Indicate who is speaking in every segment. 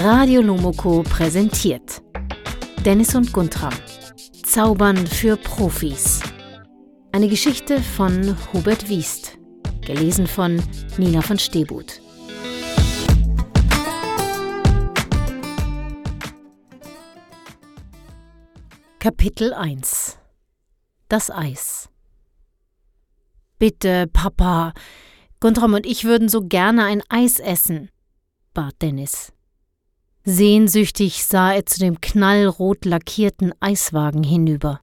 Speaker 1: Radio Lomoko präsentiert Dennis und Guntram Zaubern für Profis. Eine Geschichte von Hubert Wiest, gelesen von Nina von Stebut. Kapitel 1 Das Eis Bitte, Papa, Guntram und ich würden so gerne ein Eis essen, bat Dennis. Sehnsüchtig sah er zu dem knallrot lackierten Eiswagen hinüber.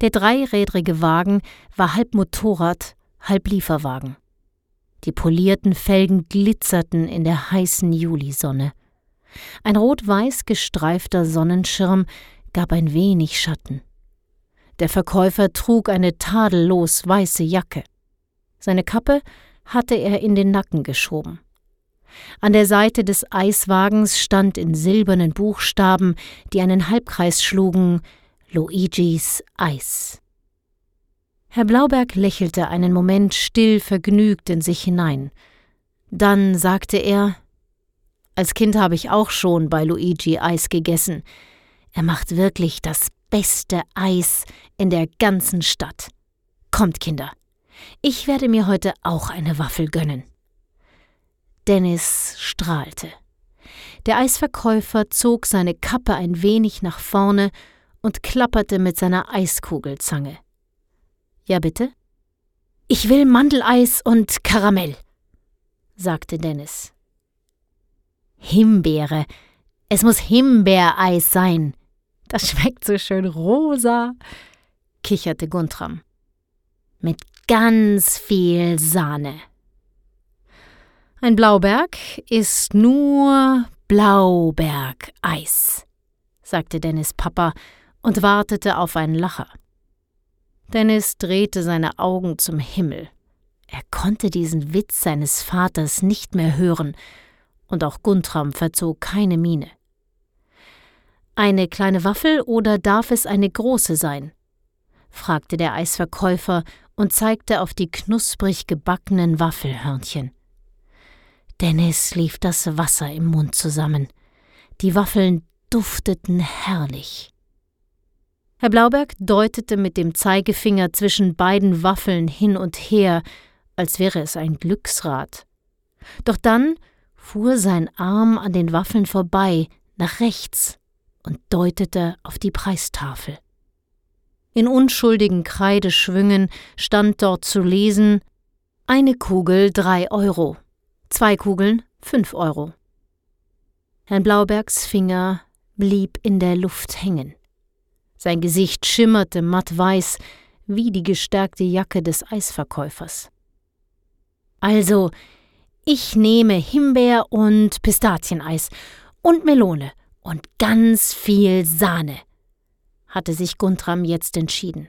Speaker 1: Der dreirädrige Wagen war halb Motorrad, halb Lieferwagen. Die polierten Felgen glitzerten in der heißen Julisonne. Ein rot-weiß gestreifter Sonnenschirm gab ein wenig Schatten. Der Verkäufer trug eine tadellos weiße Jacke. Seine Kappe hatte er in den Nacken geschoben. An der Seite des Eiswagens stand in silbernen Buchstaben, die einen Halbkreis schlugen, Luigis Eis. Herr Blauberg lächelte einen Moment still vergnügt in sich hinein. Dann sagte er Als Kind habe ich auch schon bei Luigi Eis gegessen. Er macht wirklich das beste Eis in der ganzen Stadt. Kommt, Kinder, ich werde mir heute auch eine Waffel gönnen. Dennis strahlte. Der Eisverkäufer zog seine Kappe ein wenig nach vorne und klapperte mit seiner Eiskugelzange. Ja, bitte? Ich will Mandeleis und Karamell, sagte Dennis. Himbeere. Es muss Himbeereis sein. Das schmeckt so schön rosa, kicherte Guntram. Mit ganz viel Sahne. Ein Blauberg ist nur Blaubergeis, sagte Dennis Papa und wartete auf einen Lacher. Dennis drehte seine Augen zum Himmel. Er konnte diesen Witz seines Vaters nicht mehr hören, und auch Guntram verzog keine Miene. Eine kleine Waffel oder darf es eine große sein? fragte der Eisverkäufer und zeigte auf die knusprig gebackenen Waffelhörnchen. Dennis lief das Wasser im Mund zusammen. Die Waffeln dufteten herrlich. Herr Blauberg deutete mit dem Zeigefinger zwischen beiden Waffeln hin und her, als wäre es ein Glücksrad. Doch dann fuhr sein Arm an den Waffeln vorbei, nach rechts, und deutete auf die Preistafel. In unschuldigen Kreideschwüngen stand dort zu lesen Eine Kugel drei Euro. Zwei Kugeln, fünf Euro. Herrn Blaubergs Finger blieb in der Luft hängen. Sein Gesicht schimmerte mattweiß wie die gestärkte Jacke des Eisverkäufers. Also, ich nehme Himbeer und Pistazieneis und Melone und ganz viel Sahne, hatte sich Guntram jetzt entschieden.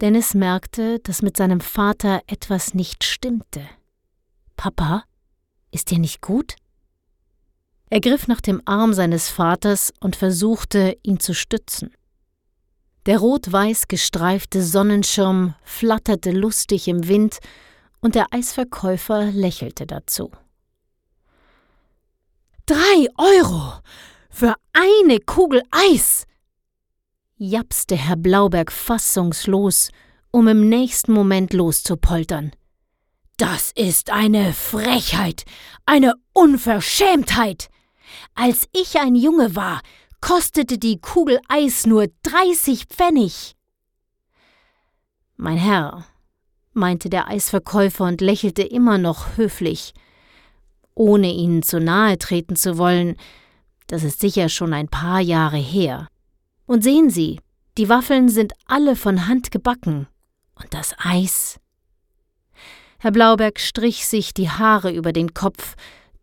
Speaker 1: Dennis merkte, dass mit seinem Vater etwas nicht stimmte. Papa, ist dir nicht gut? Er griff nach dem Arm seines Vaters und versuchte, ihn zu stützen. Der rot-weiß gestreifte Sonnenschirm flatterte lustig im Wind und der Eisverkäufer lächelte dazu. Drei Euro für eine Kugel Eis! japste Herr Blauberg fassungslos, um im nächsten Moment loszupoltern. Das ist eine Frechheit, eine Unverschämtheit. Als ich ein Junge war, kostete die Kugel Eis nur 30 Pfennig. Mein Herr, meinte der Eisverkäufer und lächelte immer noch höflich, ohne Ihnen zu nahe treten zu wollen, das ist sicher schon ein paar Jahre her. Und sehen Sie, die Waffeln sind alle von Hand gebacken, und das Eis Herr Blauberg strich sich die Haare über den Kopf,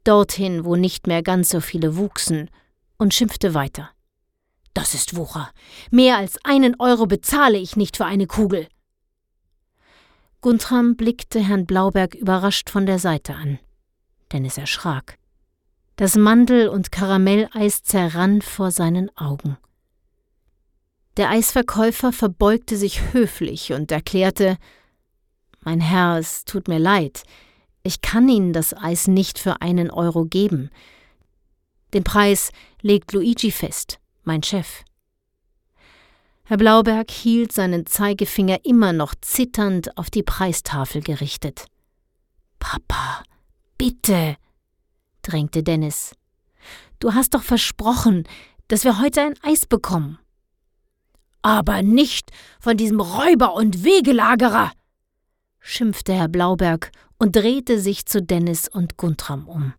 Speaker 1: dorthin, wo nicht mehr ganz so viele wuchsen, und schimpfte weiter. Das ist Wucher. Mehr als einen Euro bezahle ich nicht für eine Kugel. Guntram blickte Herrn Blauberg überrascht von der Seite an. Dennis erschrak. Das Mandel- und Karamelleis zerrann vor seinen Augen. Der Eisverkäufer verbeugte sich höflich und erklärte, mein Herr, es tut mir leid. Ich kann Ihnen das Eis nicht für einen Euro geben. Den Preis legt Luigi fest, mein Chef. Herr Blauberg hielt seinen Zeigefinger immer noch zitternd auf die Preistafel gerichtet. Papa, bitte, drängte Dennis. Du hast doch versprochen, dass wir heute ein Eis bekommen. Aber nicht von diesem Räuber und Wegelagerer, schimpfte Herr Blauberg und drehte sich zu Dennis und Guntram um.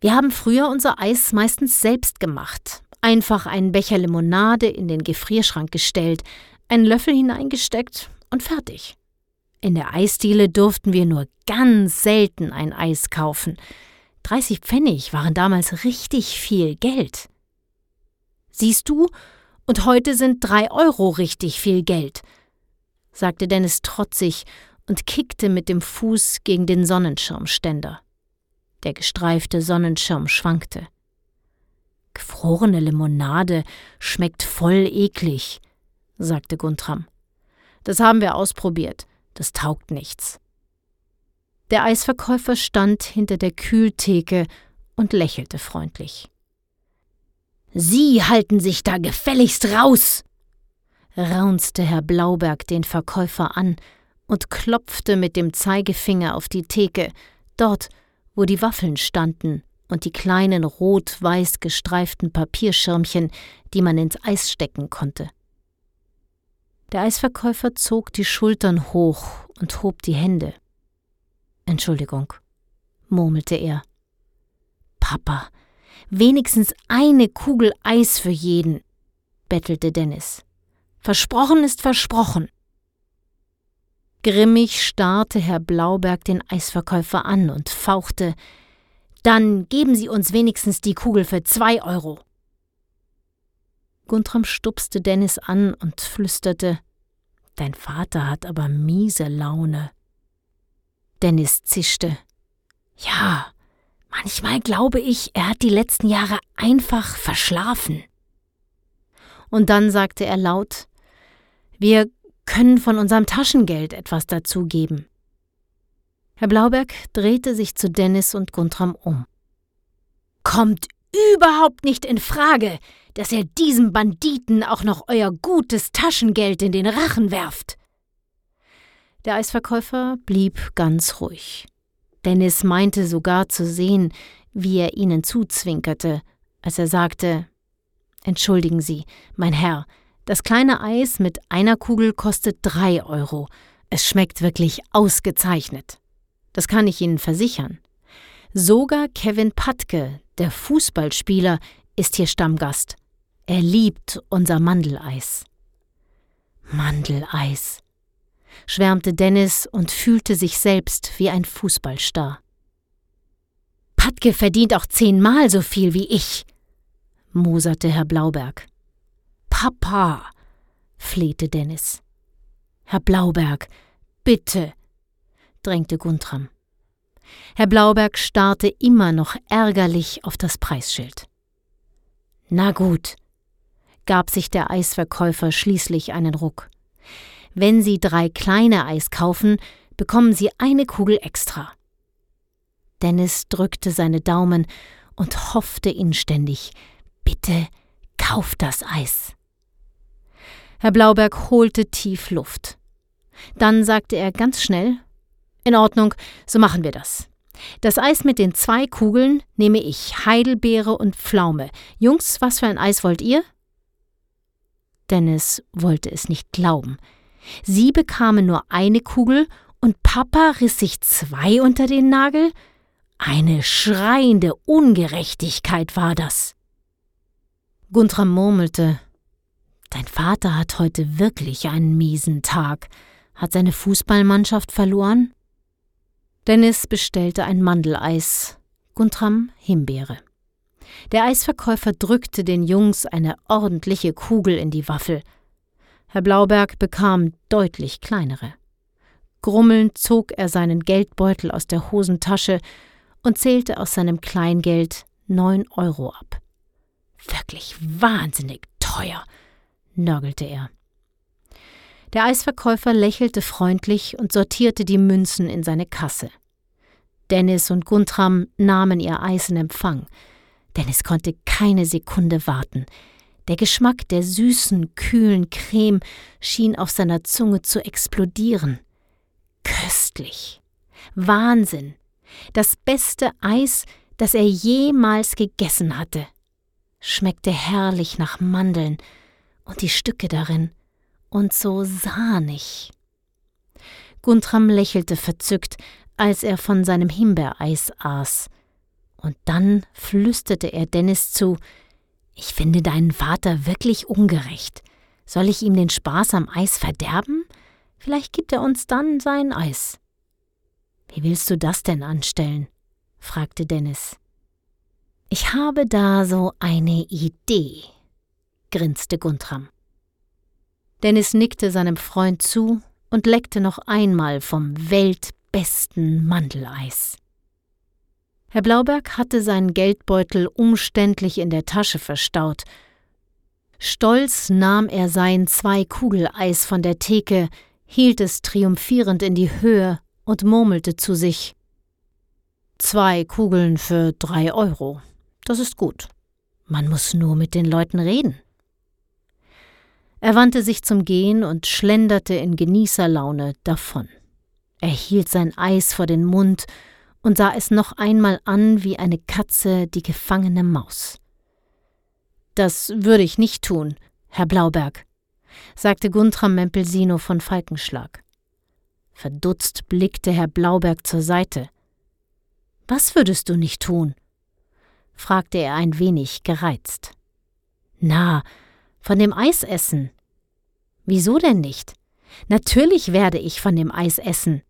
Speaker 1: Wir haben früher unser Eis meistens selbst gemacht. Einfach einen Becher Limonade in den Gefrierschrank gestellt, einen Löffel hineingesteckt und fertig. In der Eisdiele durften wir nur ganz selten ein Eis kaufen. 30 Pfennig waren damals richtig viel Geld. Siehst du, und heute sind drei Euro richtig viel Geld, sagte Dennis trotzig und kickte mit dem Fuß gegen den Sonnenschirmständer. Der gestreifte Sonnenschirm schwankte. Gefrorene Limonade schmeckt voll eklig, sagte Guntram. Das haben wir ausprobiert, das taugt nichts. Der Eisverkäufer stand hinter der Kühltheke und lächelte freundlich. Sie halten sich da gefälligst raus, raunzte Herr Blauberg den Verkäufer an und klopfte mit dem Zeigefinger auf die Theke, dort, wo die Waffeln standen und die kleinen rot-weiß gestreiften Papierschirmchen, die man ins Eis stecken konnte. Der Eisverkäufer zog die Schultern hoch und hob die Hände. Entschuldigung, murmelte er. Papa, wenigstens eine Kugel Eis für jeden, bettelte Dennis. Versprochen ist versprochen. Grimmig starrte Herr Blauberg den Eisverkäufer an und fauchte Dann geben Sie uns wenigstens die Kugel für zwei Euro. Guntram stupste Dennis an und flüsterte Dein Vater hat aber miese Laune. Dennis zischte. Ja, manchmal glaube ich, er hat die letzten Jahre einfach verschlafen. Und dann sagte er laut Wir können von unserem Taschengeld etwas dazugeben. Herr Blauberg drehte sich zu Dennis und Guntram um. Kommt überhaupt nicht in Frage, dass ihr diesem Banditen auch noch euer gutes Taschengeld in den Rachen werft. Der Eisverkäufer blieb ganz ruhig. Dennis meinte sogar zu sehen, wie er ihnen zuzwinkerte, als er sagte Entschuldigen Sie, mein Herr, das kleine Eis mit einer Kugel kostet drei Euro. Es schmeckt wirklich ausgezeichnet. Das kann ich Ihnen versichern. Sogar Kevin Patke, der Fußballspieler, ist hier Stammgast. Er liebt unser Mandeleis. Mandeleis, schwärmte Dennis und fühlte sich selbst wie ein Fußballstar. Patke verdient auch zehnmal so viel wie ich, moserte Herr Blauberg. Papa, flehte Dennis. Herr Blauberg, bitte, drängte Guntram. Herr Blauberg starrte immer noch ärgerlich auf das Preisschild. Na gut, gab sich der Eisverkäufer schließlich einen Ruck. Wenn Sie drei kleine Eis kaufen, bekommen Sie eine Kugel extra. Dennis drückte seine Daumen und hoffte inständig, bitte kauft das Eis. Herr Blauberg holte tief Luft. Dann sagte er ganz schnell In Ordnung, so machen wir das. Das Eis mit den zwei Kugeln nehme ich, Heidelbeere und Pflaume. Jungs, was für ein Eis wollt ihr? Dennis wollte es nicht glauben. Sie bekamen nur eine Kugel und Papa riss sich zwei unter den Nagel? Eine schreiende Ungerechtigkeit war das. Guntram murmelte Dein Vater hat heute wirklich einen miesen Tag. Hat seine Fußballmannschaft verloren? Dennis bestellte ein Mandeleis, Guntram Himbeere. Der Eisverkäufer drückte den Jungs eine ordentliche Kugel in die Waffel. Herr Blauberg bekam deutlich kleinere. Grummelnd zog er seinen Geldbeutel aus der Hosentasche und zählte aus seinem Kleingeld neun Euro ab. Wirklich wahnsinnig teuer, nörgelte er. Der Eisverkäufer lächelte freundlich und sortierte die Münzen in seine Kasse. Dennis und Guntram nahmen ihr Eis in Empfang. Dennis konnte keine Sekunde warten. Der Geschmack der süßen, kühlen Creme schien auf seiner Zunge zu explodieren. Köstlich. Wahnsinn. Das beste Eis, das er jemals gegessen hatte. Schmeckte herrlich nach Mandeln und die Stücke darin und so sahnig. Guntram lächelte verzückt, als er von seinem Himbeereis aß. Und dann flüsterte er Dennis zu: Ich finde deinen Vater wirklich ungerecht. Soll ich ihm den Spaß am Eis verderben? Vielleicht gibt er uns dann sein Eis. Wie willst du das denn anstellen? fragte Dennis. Ich habe da so eine Idee, grinste Guntram. Dennis nickte seinem Freund zu und leckte noch einmal vom weltbesten Mandeleis. Herr Blauberg hatte seinen Geldbeutel umständlich in der Tasche verstaut. Stolz nahm er sein Zwei-Kugel-Eis von der Theke, hielt es triumphierend in die Höhe und murmelte zu sich. Zwei Kugeln für drei Euro. Das ist gut. Man muss nur mit den Leuten reden. Er wandte sich zum Gehen und schlenderte in Genießerlaune davon. Er hielt sein Eis vor den Mund und sah es noch einmal an wie eine Katze die gefangene Maus. Das würde ich nicht tun, Herr Blauberg, sagte Guntram Mempelsino von Falkenschlag. Verdutzt blickte Herr Blauberg zur Seite. Was würdest du nicht tun? fragte er ein wenig gereizt. Na, von dem Eis essen. Wieso denn nicht? Natürlich werde ich von dem Eis essen,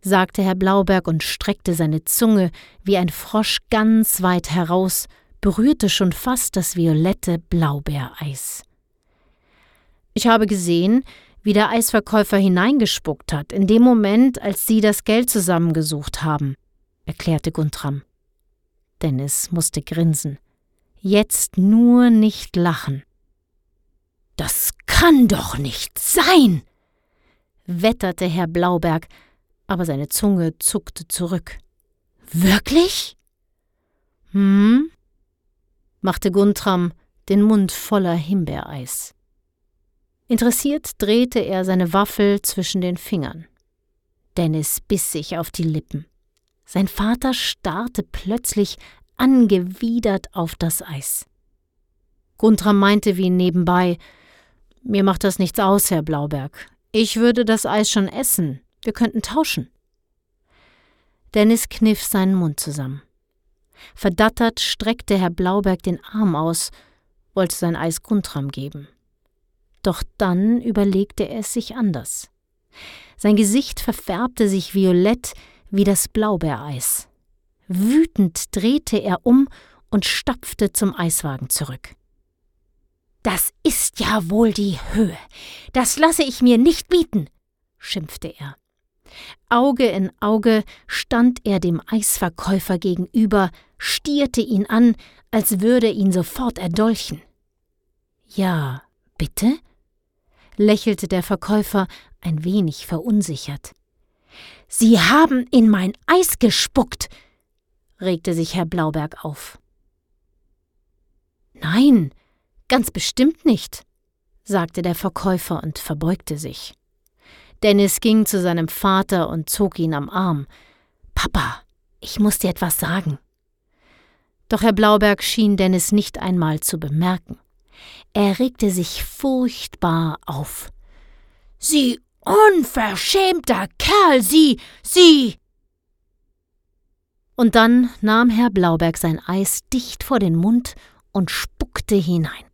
Speaker 1: sagte Herr Blauberg und streckte seine Zunge wie ein Frosch ganz weit heraus, berührte schon fast das violette Blaubeereis. Ich habe gesehen, wie der Eisverkäufer hineingespuckt hat, in dem Moment, als Sie das Geld zusammengesucht haben, erklärte Guntram. Dennis musste grinsen. Jetzt nur nicht lachen. Das kann doch nicht sein! wetterte Herr Blauberg, aber seine Zunge zuckte zurück. Wirklich? Hm? machte Guntram, den Mund voller Himbeereis. Interessiert drehte er seine Waffel zwischen den Fingern. Dennis biss sich auf die Lippen. Sein Vater starrte plötzlich angewidert auf das Eis. Guntram meinte wie nebenbei, mir macht das nichts aus, Herr Blauberg. Ich würde das Eis schon essen. Wir könnten tauschen. Dennis kniff seinen Mund zusammen. Verdattert streckte Herr Blauberg den Arm aus, wollte sein Eis Guntram geben. Doch dann überlegte er es sich anders. Sein Gesicht verfärbte sich violett wie das Blaubeereis. Wütend drehte er um und stapfte zum Eiswagen zurück. Das ist ja wohl die Höhe. Das lasse ich mir nicht bieten, schimpfte er. Auge in Auge stand er dem Eisverkäufer gegenüber, stierte ihn an, als würde ihn sofort erdolchen. Ja, bitte? lächelte der Verkäufer ein wenig verunsichert. Sie haben in mein Eis gespuckt, regte sich Herr Blauberg auf. Nein, Ganz bestimmt nicht, sagte der Verkäufer und verbeugte sich. Dennis ging zu seinem Vater und zog ihn am Arm. Papa, ich muss dir etwas sagen. Doch Herr Blauberg schien Dennis nicht einmal zu bemerken. Er regte sich furchtbar auf. Sie unverschämter Kerl, Sie, Sie! Und dann nahm Herr Blauberg sein Eis dicht vor den Mund und spuckte hinein.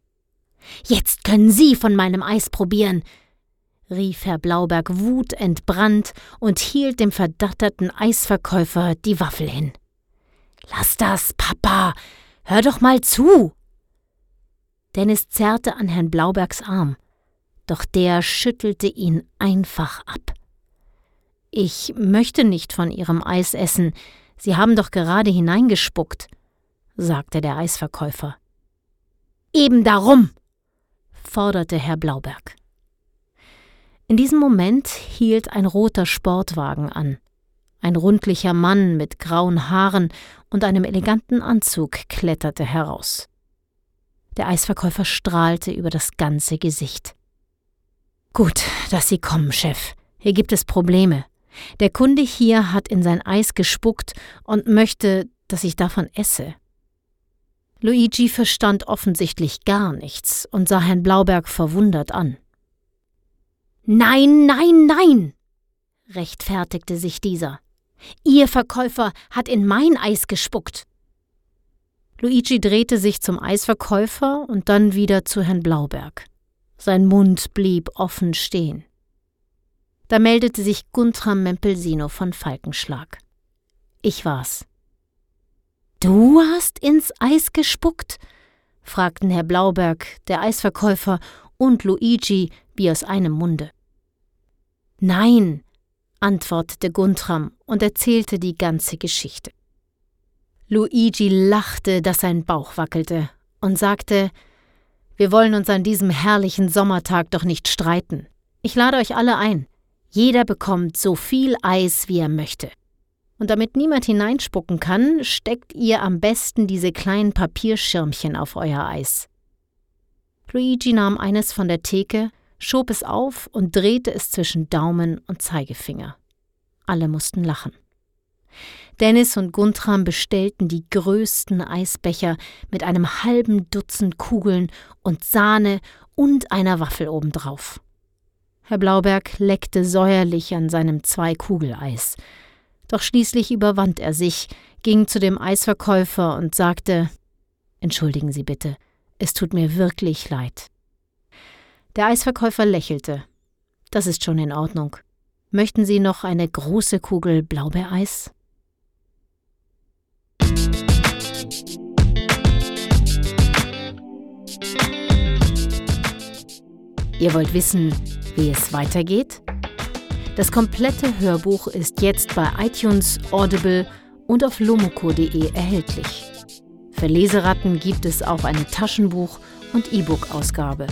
Speaker 1: Jetzt können Sie von meinem Eis probieren, rief Herr Blauberg wutentbrannt und hielt dem verdatterten Eisverkäufer die Waffel hin. Lass das, Papa. Hör doch mal zu. Dennis zerrte an Herrn Blaubergs Arm, doch der schüttelte ihn einfach ab. Ich möchte nicht von Ihrem Eis essen. Sie haben doch gerade hineingespuckt, sagte der Eisverkäufer. Eben darum, forderte Herr Blauberg. In diesem Moment hielt ein roter Sportwagen an. Ein rundlicher Mann mit grauen Haaren und einem eleganten Anzug kletterte heraus. Der Eisverkäufer strahlte über das ganze Gesicht. Gut, dass Sie kommen, Chef. Hier gibt es Probleme. Der Kunde hier hat in sein Eis gespuckt und möchte, dass ich davon esse. Luigi verstand offensichtlich gar nichts und sah Herrn Blauberg verwundert an. Nein, nein, nein, rechtfertigte sich dieser. Ihr Verkäufer hat in mein Eis gespuckt. Luigi drehte sich zum Eisverkäufer und dann wieder zu Herrn Blauberg. Sein Mund blieb offen stehen. Da meldete sich Guntram Mempelsino von Falkenschlag. Ich war's. Du hast ins Eis gespuckt? fragten Herr Blauberg, der Eisverkäufer und Luigi wie aus einem Munde. Nein, antwortete Guntram und erzählte die ganze Geschichte. Luigi lachte, dass sein Bauch wackelte, und sagte Wir wollen uns an diesem herrlichen Sommertag doch nicht streiten. Ich lade euch alle ein. Jeder bekommt so viel Eis, wie er möchte. Und damit niemand hineinspucken kann, steckt ihr am besten diese kleinen Papierschirmchen auf euer Eis. Luigi nahm eines von der Theke, schob es auf und drehte es zwischen Daumen und Zeigefinger. Alle mussten lachen. Dennis und Guntram bestellten die größten Eisbecher mit einem halben Dutzend Kugeln und Sahne und einer Waffel obendrauf. Herr Blauberg leckte säuerlich an seinem Zwei-Kugel-Eis. Doch schließlich überwand er sich, ging zu dem Eisverkäufer und sagte Entschuldigen Sie bitte, es tut mir wirklich leid. Der Eisverkäufer lächelte. Das ist schon in Ordnung. Möchten Sie noch eine große Kugel Blaubeereis? Ihr wollt wissen, wie es weitergeht? Das komplette Hörbuch ist jetzt bei iTunes, Audible und auf lomoko.de erhältlich. Für Leseratten gibt es auch eine Taschenbuch- und E-Book-Ausgabe.